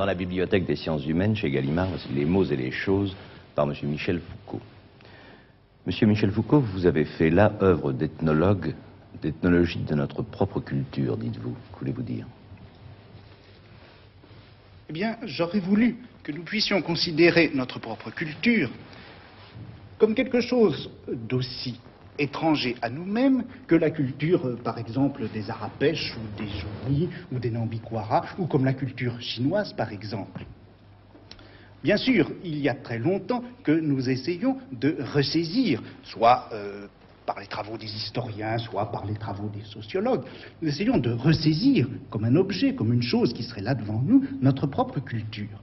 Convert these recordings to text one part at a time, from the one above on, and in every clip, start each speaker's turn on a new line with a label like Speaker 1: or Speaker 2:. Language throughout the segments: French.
Speaker 1: dans la bibliothèque des sciences humaines chez Gallimard, Les mots et les choses par M. Michel Foucault. Monsieur Michel Foucault, vous avez fait là œuvre d'ethnologue, d'ethnologie de notre propre culture, dites-vous. Voulez-vous dire?
Speaker 2: Eh bien, j'aurais voulu que nous puissions considérer notre propre culture comme quelque chose d'aussi étranger à nous-mêmes que la culture, euh, par exemple, des Arapèches ou des Jonis ou des Nambikwara, ou comme la culture chinoise, par exemple. Bien sûr, il y a très longtemps que nous essayons de ressaisir, soit euh, par les travaux des historiens, soit par les travaux des sociologues, nous essayons de ressaisir comme un objet, comme une chose qui serait là devant nous, notre propre culture.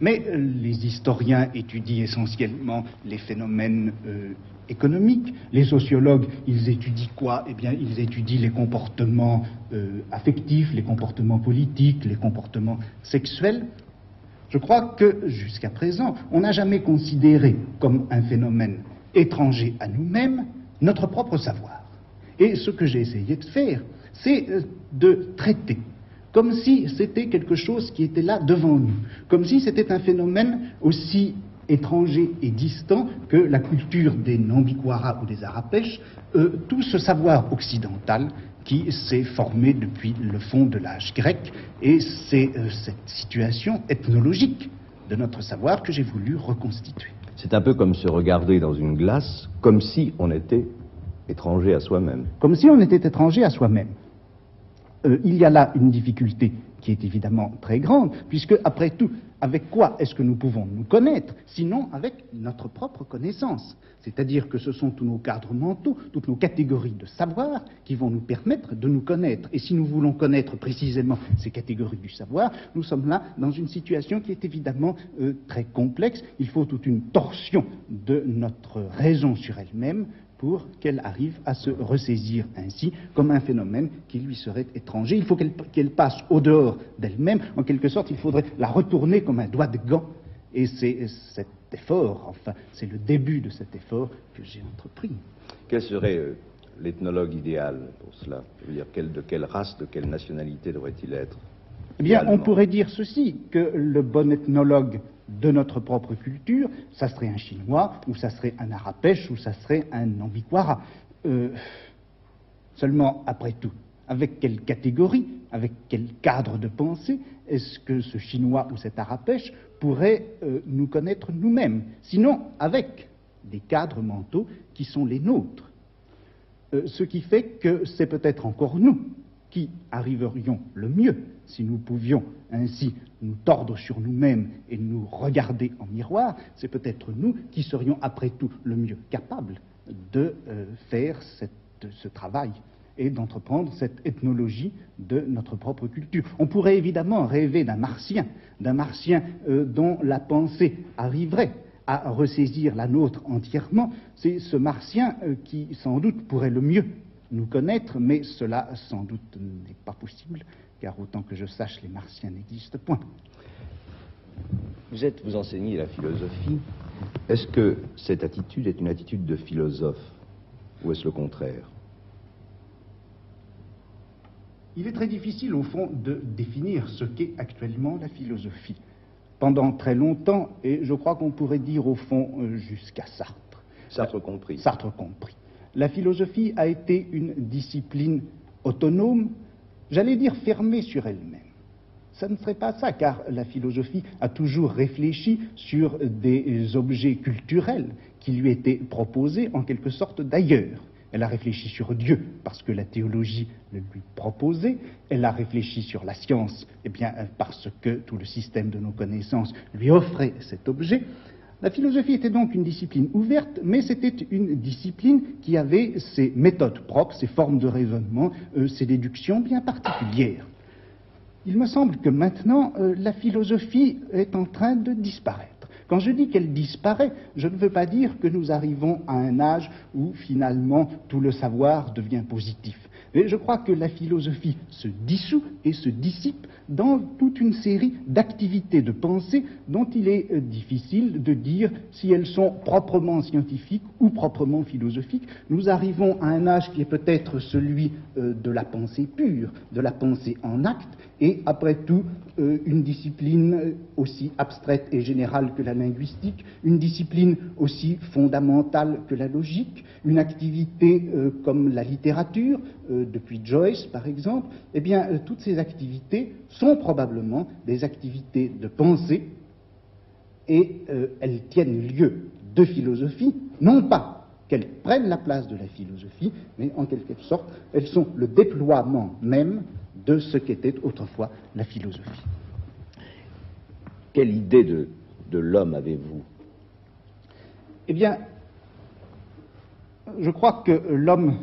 Speaker 2: Mais euh, les historiens étudient essentiellement les phénomènes euh, économiques. Les sociologues, ils étudient quoi? Eh bien, ils étudient les comportements affectifs, les comportements politiques, les comportements sexuels. Je crois que jusqu'à présent, on n'a jamais considéré comme un phénomène étranger à nous-mêmes notre propre savoir. Et ce que j'ai essayé de faire, c'est euh, de traiter comme si c'était quelque chose qui était là devant nous, comme si c'était un phénomène aussi étranger et distant que la culture des Nambikwara ou des Arapèches, euh, tout ce savoir occidental qui s'est formé depuis le fond de l'âge grec, et c'est euh, cette situation ethnologique de notre savoir que j'ai voulu reconstituer.
Speaker 1: C'est un peu comme se regarder dans une glace, comme si on était étranger à soi-même.
Speaker 2: Comme si on était étranger à soi-même. Euh, il y a là une difficulté qui est évidemment très grande, puisque, après tout, avec quoi est-ce que nous pouvons nous connaître, sinon avec notre propre connaissance? C'est-à-dire que ce sont tous nos cadres mentaux, toutes nos catégories de savoir qui vont nous permettre de nous connaître. Et si nous voulons connaître précisément ces catégories du savoir, nous sommes là dans une situation qui est évidemment euh, très complexe. Il faut toute une torsion de notre raison sur elle-même pour qu'elle arrive à se ressaisir ainsi comme un phénomène qui lui serait étranger. Il faut qu'elle passe au dehors d'elle-même. En quelque sorte, il faudrait la retourner comme un doigt de gant. Et c'est cet effort, enfin, c'est le début de cet effort que j'ai entrepris.
Speaker 1: Quel serait euh, l'ethnologue idéal pour cela? De quelle race, de quelle nationalité devrait-il être?
Speaker 2: Eh bien, on pourrait dire ceci, que le bon ethnologue de notre propre culture, ça serait un chinois, ou ça serait un arapèche, ou ça serait un ambiquara. Euh, seulement, après tout, avec quelle catégorie, avec quel cadre de pensée est-ce que ce chinois ou cet arapèche pourrait euh, nous connaître nous-mêmes? Sinon, avec des cadres mentaux qui sont les nôtres. Euh, ce qui fait que c'est peut-être encore nous qui arriverions le mieux si nous pouvions ainsi nous tordre sur nous-mêmes et nous regarder en miroir, c'est peut-être nous qui serions après tout le mieux capables de euh, faire ce travail et d'entreprendre cette ethnologie de notre propre culture. On pourrait évidemment rêver d'un martien, d'un martien euh, dont la pensée arriverait à ressaisir la nôtre entièrement. C'est ce martien euh, qui, sans doute, pourrait le mieux nous connaître, mais cela, sans doute, n'est pas possible car autant que je sache, les martiens n'existent point.
Speaker 1: Vous êtes, vous enseignez la philosophie. Est-ce que cette attitude est une attitude de philosophe ou est-ce le contraire?
Speaker 2: Il est très difficile, au fond, de définir ce qu'est actuellement la philosophie. Pendant très longtemps, et je crois qu'on pourrait dire, au fond, euh, jusqu'à Sartre.
Speaker 1: Sartre compris.
Speaker 2: Sartre compris. La philosophie a été une discipline autonome j'allais dire fermée sur elle-même. Ça ne serait pas ça, car la philosophie a toujours réfléchi sur des objets culturels qui lui étaient proposés en quelque sorte d'ailleurs. Elle a réfléchi sur Dieu parce que la théologie le lui proposait. Elle a réfléchi sur la science, eh bien, parce que tout le système de nos connaissances lui offrait cet objet. La philosophie était donc une discipline ouverte, mais c'était une discipline qui avait ses méthodes propres, ses formes de raisonnement, euh, ses déductions bien particulières. Il me semble que maintenant, euh, la philosophie est en train de disparaître. Quand je dis qu'elle disparaît, je ne veux pas dire que nous arrivons à un âge où finalement tout le savoir devient positif. Mais je crois que la philosophie se dissout et se dissipe dans toute une série d'activités de pensée dont il est euh, difficile de dire si elles sont proprement scientifiques ou proprement philosophiques. Nous arrivons à un âge qui est peut-être celui euh, de la pensée pure, de la pensée en acte, et après tout, euh, une discipline aussi abstraite et générale que la linguistique, une discipline aussi fondamentale que la logique, une activité comme la littérature, depuis Joyce par exemple, eh bien, toutes ces activités sont probablement des activités de pensée et euh, elles tiennent lieu de philosophie, non pas qu'elles prennent la place de la philosophie, mais en quelque sorte, elles sont le déploiement même de ce qu'était autrefois la philosophie.
Speaker 1: Quelle idée de, de l'homme avez-vous?
Speaker 2: Eh bien, je crois que l'homme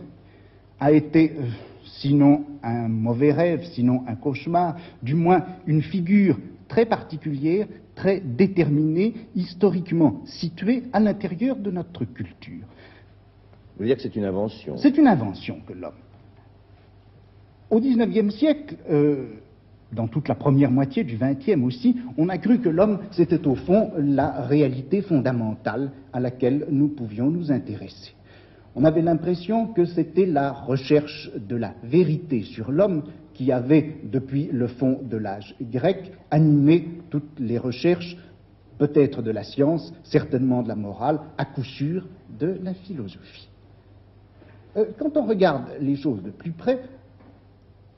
Speaker 2: a été euh, sinon un mauvais rêve, sinon un cauchemar, du moins une figure très particulière, très déterminée, historiquement située à l'intérieur de notre culture.
Speaker 1: Vous voulez dire que c'est une invention?
Speaker 2: C'est une invention que l'homme. Au XIXe siècle, euh, dans toute la première moitié du XXe aussi, on a cru que l'homme, c'était au fond la réalité fondamentale à laquelle nous pouvions nous intéresser. On avait l'impression que c'était la recherche de la vérité sur l'homme qui avait, depuis le fond de l'âge grec, animé toutes les recherches, peut-être de la science, certainement de la morale, à coup sûr de la philosophie. Euh, quand on regarde les choses de plus près,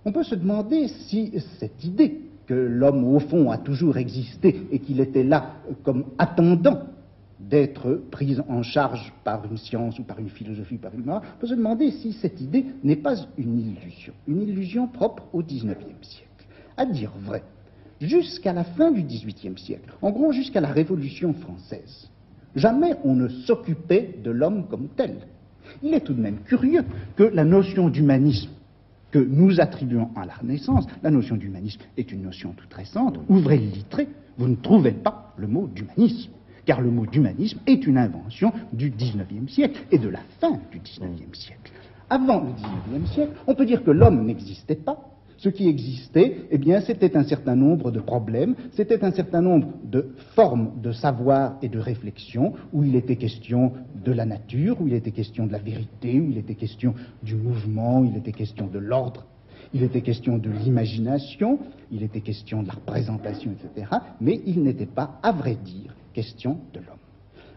Speaker 2: on peut se demander si cette idée que l'homme, au fond, a toujours existé et qu'il était là comme attendant d'être prise en charge par une science ou par une philosophie, par une on peut se demander si cette idée n'est pas une illusion, une illusion propre au XIXe siècle. À dire vrai, jusqu'à la fin du XVIIIe siècle, en gros jusqu'à la Révolution française, jamais on ne s'occupait de l'homme comme tel. Il est tout de même curieux que la notion d'humanisme que nous attribuons à la Renaissance, la notion d'humanisme est une notion toute récente, ouvrez le littré, vous ne trouvez pas le mot d'humanisme car le mot d'humanisme est une invention du XIXe siècle et de la fin du XIXe siècle. Avant le XIXe siècle, on peut dire que l'homme n'existait pas. Ce qui existait, eh bien, c'était un certain nombre de problèmes, c'était un certain nombre de formes de savoir et de réflexion, où il était question de la nature, où il était question de la vérité, où il était question du mouvement, où il était question de l'ordre, il était question de l'imagination, il était question de la représentation, etc. Mais il n'était pas, à vrai dire, question de l'homme.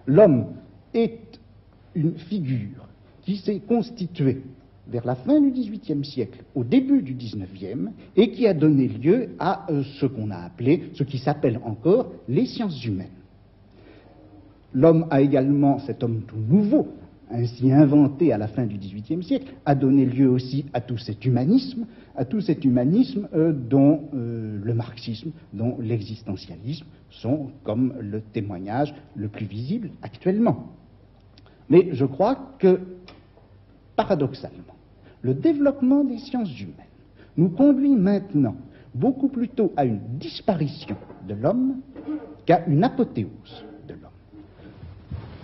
Speaker 2: L'homme est une figure qui s'est constituée vers la fin du XVIIIe siècle, au début du XIXe, et qui a donné lieu à euh, ce qu'on a appelé, ce qui s'appelle encore les sciences humaines. L'homme a également, cet homme tout nouveau, ainsi inventé à la fin du XVIIIe siècle, a donné lieu aussi à tout cet humanisme, à tout cet humanisme euh, dont euh, le marxisme, dont l'existentialisme sont comme le témoignage le plus visible actuellement. Mais je crois que, paradoxalement, le développement des sciences humaines nous conduit maintenant beaucoup plutôt à une disparition de l'homme qu'à une apothéose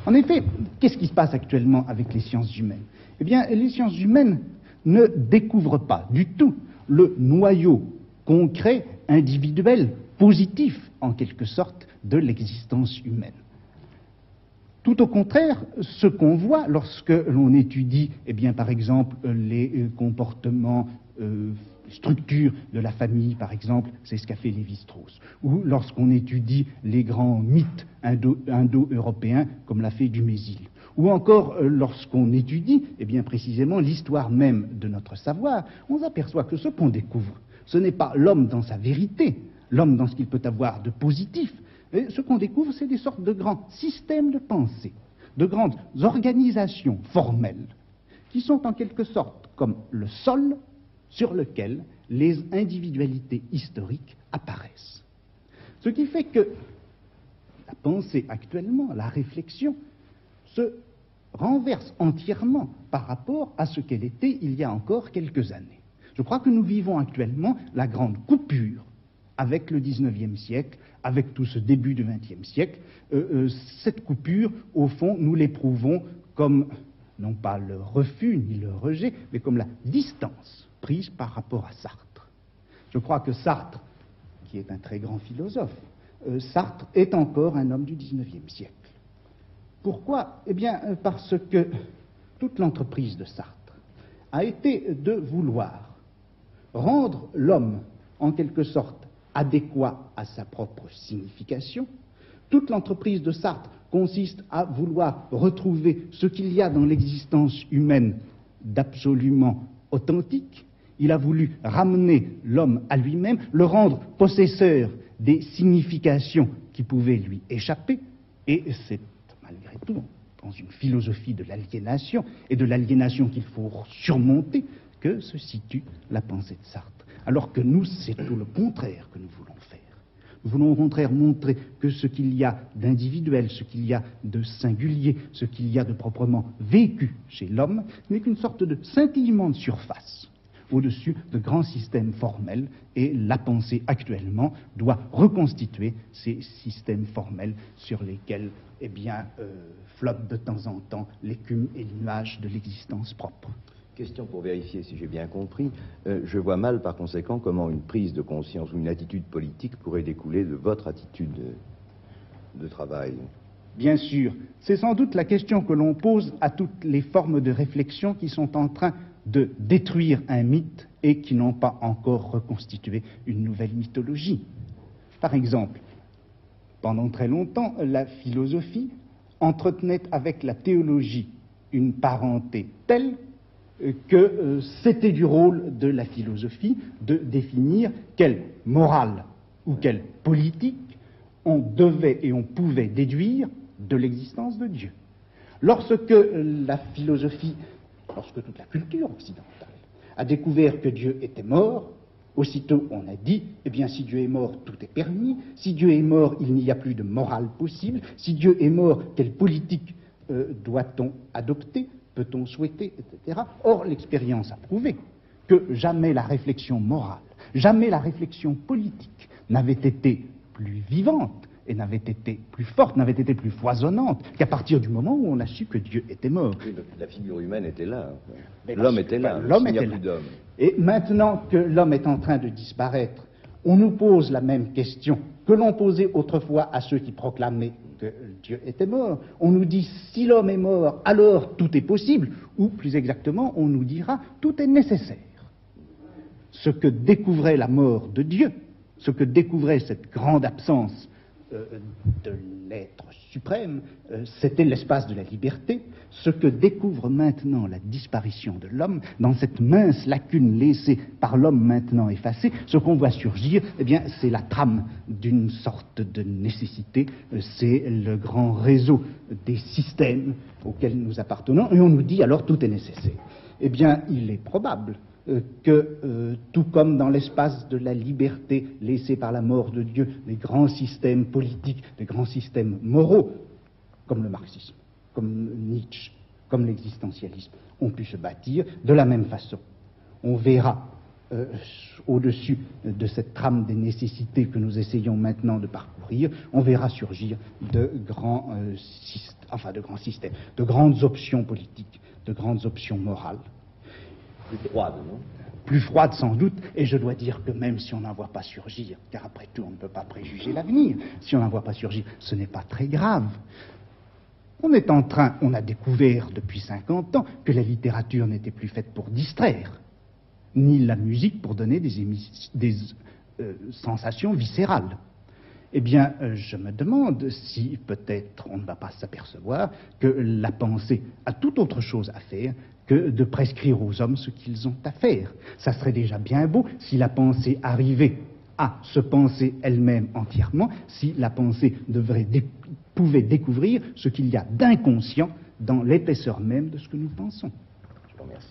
Speaker 2: en effet, qu'est-ce qui se passe actuellement avec les sciences humaines? Eh bien, les sciences humaines ne découvrent pas du tout le noyau concret, individuel, positif, en quelque sorte, de l'existence humaine. Tout au contraire, ce qu'on voit lorsque l'on étudie, eh bien, par exemple, les comportements euh, structure de la famille, par exemple, c'est ce qu'a fait Lévi-Strauss. Ou lorsqu'on étudie les grands mythes indo-européens, comme l'a fait Dumézil. Ou encore euh, lorsqu'on étudie, eh bien précisément, l'histoire même de notre savoir, on s'aperçoit que ce qu'on découvre, ce n'est pas l'homme dans sa vérité, l'homme dans ce qu'il peut avoir de positif. Ce qu'on découvre, c'est des sortes de grands systèmes de pensée, de grandes organisations formelles, qui sont en quelque sorte comme le sol sur lequel les individualités historiques apparaissent. Ce qui fait que la pensée actuellement, la réflexion, se renverse entièrement par rapport à ce qu'elle était il y a encore quelques années. Je crois que nous vivons actuellement la grande coupure avec le XIXe siècle, avec tout ce début du XXe siècle. Euh, euh, cette coupure, au fond, nous l'éprouvons comme non pas le refus ni le rejet, mais comme la distance prise par rapport à Sartre. Je crois que Sartre, qui est un très grand philosophe, euh, Sartre est encore un homme du XIXe siècle. Pourquoi? Eh bien, euh, parce que toute l'entreprise de Sartre a été de vouloir rendre l'homme, en quelque sorte, adéquat à sa propre signification. Toute l'entreprise de Sartre consiste à vouloir retrouver ce qu'il y a dans l'existence humaine d'absolument authentique. Il a voulu ramener l'homme à lui-même, le rendre possesseur des significations qui pouvaient lui échapper, et c'est malgré tout dans une philosophie de l'aliénation et de l'aliénation qu'il faut surmonter que se situe la pensée de Sartre. Alors que nous, c'est tout le contraire que nous voulons faire. Nous voulons au contraire montrer que ce qu'il y a d'individuel, ce qu'il y a de singulier, ce qu'il y a de proprement vécu chez l'homme, n'est qu'une sorte de scintillement de surface au-dessus de grands systèmes formels et la pensée actuellement doit reconstituer ces systèmes formels sur lesquels eh bien, euh, flottent de temps en temps l'écume et les nuages de l'existence propre.
Speaker 1: Question pour vérifier si j'ai bien compris. Euh, je vois mal par conséquent comment une prise de conscience ou une attitude politique pourrait découler de votre attitude de travail.
Speaker 2: Bien sûr, c'est sans doute la question que l'on pose à toutes les formes de réflexion qui sont en train de détruire un mythe et qui n'ont pas encore reconstitué une nouvelle mythologie. Par exemple, pendant très longtemps, la philosophie entretenait avec la théologie une parenté telle que euh, c'était du rôle de la philosophie de définir quelle morale ou quelle politique on devait et on pouvait déduire de l'existence de Dieu. Lorsque la philosophie lorsque toute la culture occidentale a découvert que Dieu était mort, aussitôt on a dit, eh bien si Dieu est mort, tout est permis, si Dieu est mort, il n'y a plus de morale possible, si Dieu est mort, quelle politique euh, doit-on adopter, peut-on souhaiter, etc. Or, l'expérience a prouvé que jamais la réflexion morale, jamais la réflexion politique n'avait été plus vivante et n'avait été plus forte, n'avait été plus foisonnante qu'à partir du moment où on a su que Dieu était mort.
Speaker 1: la figure humaine était là. L'homme était là.
Speaker 2: L'homme était là. Et maintenant que l'homme est en train de disparaître, on nous pose la même question que l'on posait autrefois à ceux qui proclamaient que Dieu était mort. On nous dit si l'homme est mort, alors tout est possible, ou plus exactement, on nous dira tout est nécessaire. Ce que découvrait la mort de Dieu, ce que découvrait cette grande absence de l'être suprême, euh, c'était l'espace de la liberté, ce que découvre maintenant la disparition de l'homme, dans cette mince lacune laissée par l'homme maintenant effacée, ce qu'on voit surgir, eh bien, c'est la trame d'une sorte de nécessité, euh, c'est le grand réseau des systèmes auxquels nous appartenons, et on nous dit alors tout est nécessaire. Eh bien, il est probable euh, que, euh, tout comme dans l'espace de la liberté laissée par la mort de Dieu, les grands systèmes politiques, les grands systèmes moraux, comme le marxisme, comme Nietzsche, comme l'existentialisme, ont pu se bâtir de la même façon. On verra euh, au-dessus de cette trame des nécessités que nous essayons maintenant de parcourir, on verra surgir enfin de grands systèmes, de grandes options politiques, de grandes options morales
Speaker 1: plus froide, non?
Speaker 2: Plus froide sans doute, et je dois dire que même si on n'en voit pas surgir, car après tout on ne peut pas préjuger l'avenir, si on n'en voit pas surgir, ce n'est pas très grave. On est en train, on a découvert depuis 50 ans que la littérature n'était plus faite pour distraire, ni la musique pour donner des, euh, sensations viscérales. Eh bien, euh, je me demande si peut-être on ne va pas s'apercevoir que la pensée a tout autre chose à faire que de prescrire aux hommes ce qu'ils ont à faire. Ça serait déjà bien beau si la pensée arrivait à se penser elle-même entièrement, si la pensée pouvait découvrir ce qu'il y a d'inconscient dans l'épaisseur même de ce que nous pensons. Je vous remercie.